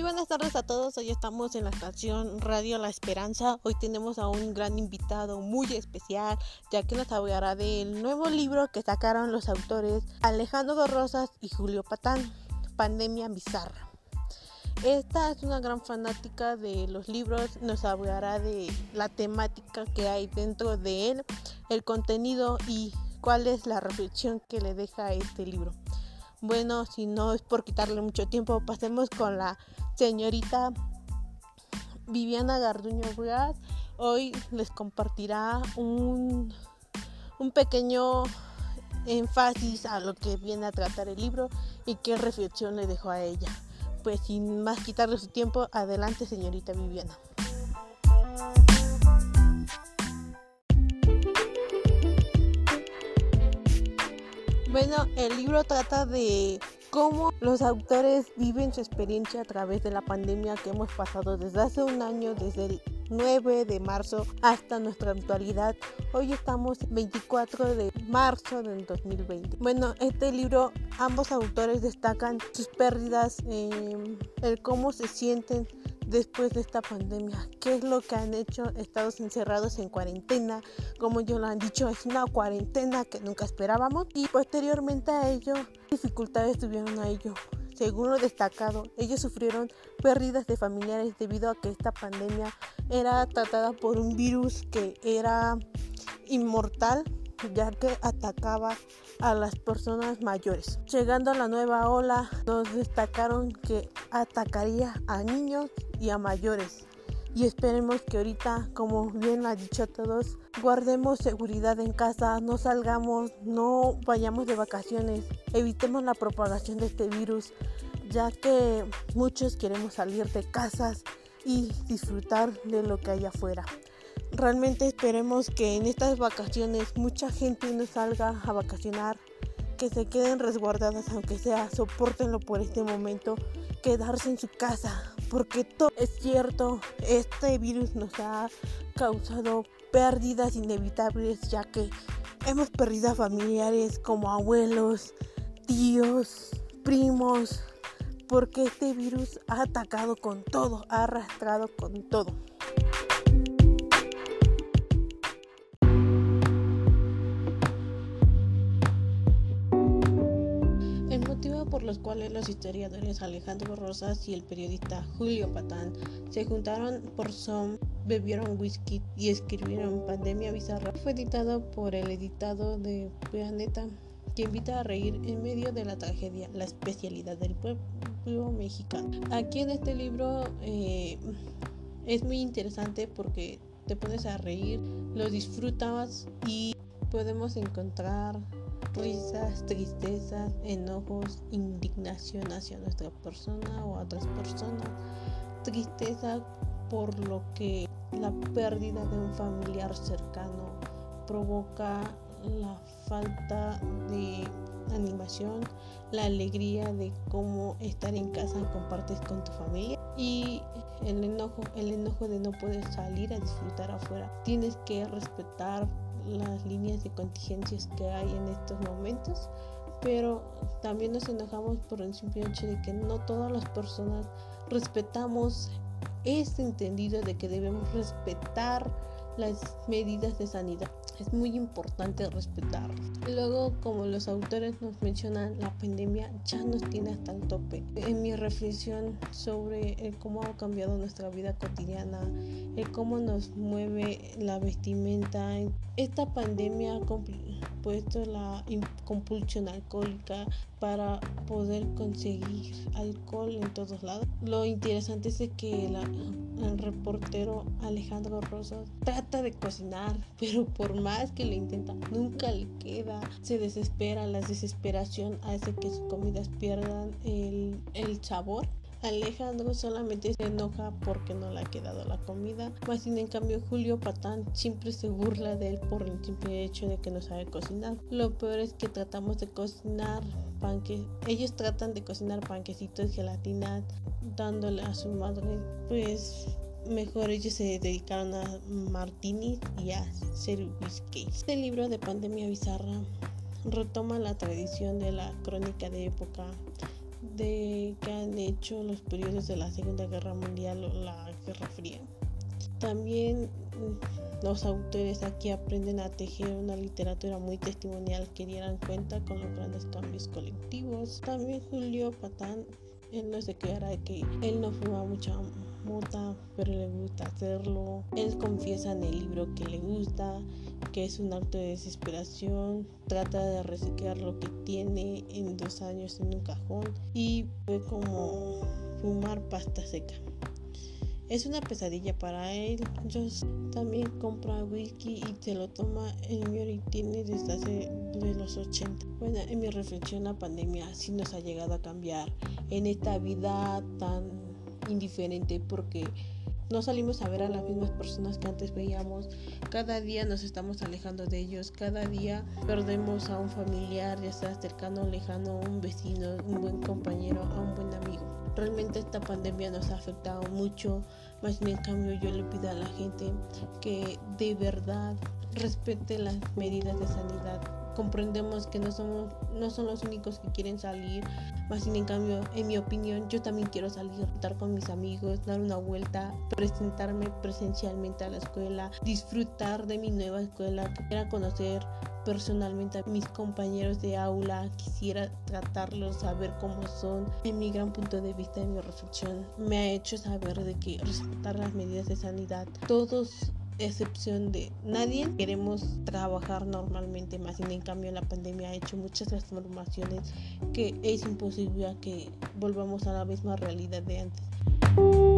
Muy buenas tardes a todos. Hoy estamos en la estación Radio La Esperanza. Hoy tenemos a un gran invitado muy especial, ya que nos hablará del nuevo libro que sacaron los autores Alejandro Rosas y Julio Patán, Pandemia Bizarra. Esta es una gran fanática de los libros, nos hablará de la temática que hay dentro de él, el contenido y cuál es la reflexión que le deja este libro. Bueno, si no es por quitarle mucho tiempo, pasemos con la señorita Viviana Garduño Ruiz. Hoy les compartirá un, un pequeño énfasis a lo que viene a tratar el libro y qué reflexión le dejó a ella. Pues sin más quitarle su tiempo, adelante señorita Viviana. Bueno, el libro trata de cómo los autores viven su experiencia a través de la pandemia que hemos pasado desde hace un año, desde el 9 de marzo hasta nuestra actualidad. Hoy estamos 24 de marzo del 2020. Bueno, este libro ambos autores destacan sus pérdidas, eh, el cómo se sienten después de esta pandemia. ¿Qué es lo que han hecho? Estados encerrados en cuarentena, como ellos lo han dicho, es una cuarentena que nunca esperábamos y posteriormente a ello, dificultades tuvieron a ello. Según lo destacado, ellos sufrieron pérdidas de familiares debido a que esta pandemia era tratada por un virus que era inmortal ya que atacaba a las personas mayores. Llegando a la nueva ola, nos destacaron que atacaría a niños y a mayores. Y esperemos que ahorita, como bien ha dicho todos, guardemos seguridad en casa, no salgamos, no vayamos de vacaciones, evitemos la propagación de este virus, ya que muchos queremos salir de casas y disfrutar de lo que hay afuera. Realmente esperemos que en estas vacaciones mucha gente no salga a vacacionar, que se queden resguardadas aunque sea, soportenlo por este momento, quedarse en su casa, porque todo es cierto, este virus nos ha causado pérdidas inevitables ya que hemos perdido a familiares como abuelos, tíos, primos, porque este virus ha atacado con todo, ha arrastrado con todo. Por los cuales los historiadores Alejandro Rosas y el periodista Julio Patán se juntaron por Zoom, bebieron whisky y escribieron Pandemia Bizarra. Fue editado por el editado de Planeta, que invita a reír en medio de la tragedia, la especialidad del pueblo mexicano. Aquí en este libro eh, es muy interesante porque te pones a reír, lo disfrutas y podemos encontrar risas, tristezas, enojos, indignación hacia nuestra persona o a otras personas, tristeza por lo que la pérdida de un familiar cercano provoca la falta de animación, la alegría de cómo estar en casa y compartes con tu familia y el enojo, el enojo de no poder salir a disfrutar afuera. Tienes que respetar las líneas de contingencias que hay en estos momentos, pero también nos enojamos por el simple hecho de que no todas las personas respetamos este entendido de que debemos respetar las medidas de sanidad. Es muy importante respetar. Luego, como los autores nos mencionan, la pandemia ya nos tiene hasta el tope. En mi reflexión sobre el cómo ha cambiado nuestra vida cotidiana, el cómo nos mueve la vestimenta, esta pandemia ha puesto la compulsión alcohólica para poder conseguir alcohol en todos lados. Lo interesante es que el reportero Alejandro Rosas trata de cocinar, pero por más que lo intenta, nunca le queda. Se desespera, la desesperación hace que sus comidas pierdan el, el sabor Alejandro solamente se enoja porque no le ha quedado la comida, más sin en cambio Julio Patán siempre se burla de él por el simple hecho de que no sabe cocinar. Lo peor es que tratamos de cocinar panques, ellos tratan de cocinar panquecitos, gelatina, dándole a su madre, pues mejor ellos se dedicaron a martinis y a hacer whisky. Este libro de Pandemia Bizarra retoma la tradición de la crónica de época de que han hecho los periodos de la Segunda Guerra Mundial o la Guerra Fría. También mm, los autores aquí aprenden a tejer una literatura muy testimonial que dieran cuenta con los grandes cambios colectivos. También Julio Patán, él no se quedará que él no fuma mucha pero le gusta hacerlo. Él confiesa en el libro que le gusta, que es un acto de desesperación. Trata de reciclar lo que tiene en dos años en un cajón y fue como fumar pasta seca. Es una pesadilla para él. Yo también compra whisky y se lo toma en mi tiene desde hace de los 80. Bueno, en mi reflexión la pandemia sí nos ha llegado a cambiar en esta vida tan indiferente porque no salimos a ver a las mismas personas que antes veíamos. Cada día nos estamos alejando de ellos. Cada día perdemos a un familiar, ya sea cercano o lejano, un vecino, un buen compañero, a un buen amigo. Realmente esta pandemia nos ha afectado mucho, más en cambio yo le pido a la gente que de verdad respete las medidas de sanidad. Comprendemos que no somos no son los únicos que quieren salir, más sin en cambio, en mi opinión, yo también quiero salir, estar con mis amigos, dar una vuelta, presentarme presencialmente a la escuela, disfrutar de mi nueva escuela, quisiera conocer personalmente a mis compañeros de aula, quisiera tratarlos, saber cómo son. En mi gran punto de vista, en mi reflexión, me ha hecho saber de que respetar las medidas de sanidad, todos excepción de nadie queremos trabajar normalmente más. Y en cambio la pandemia ha hecho muchas transformaciones que es imposible que volvamos a la misma realidad de antes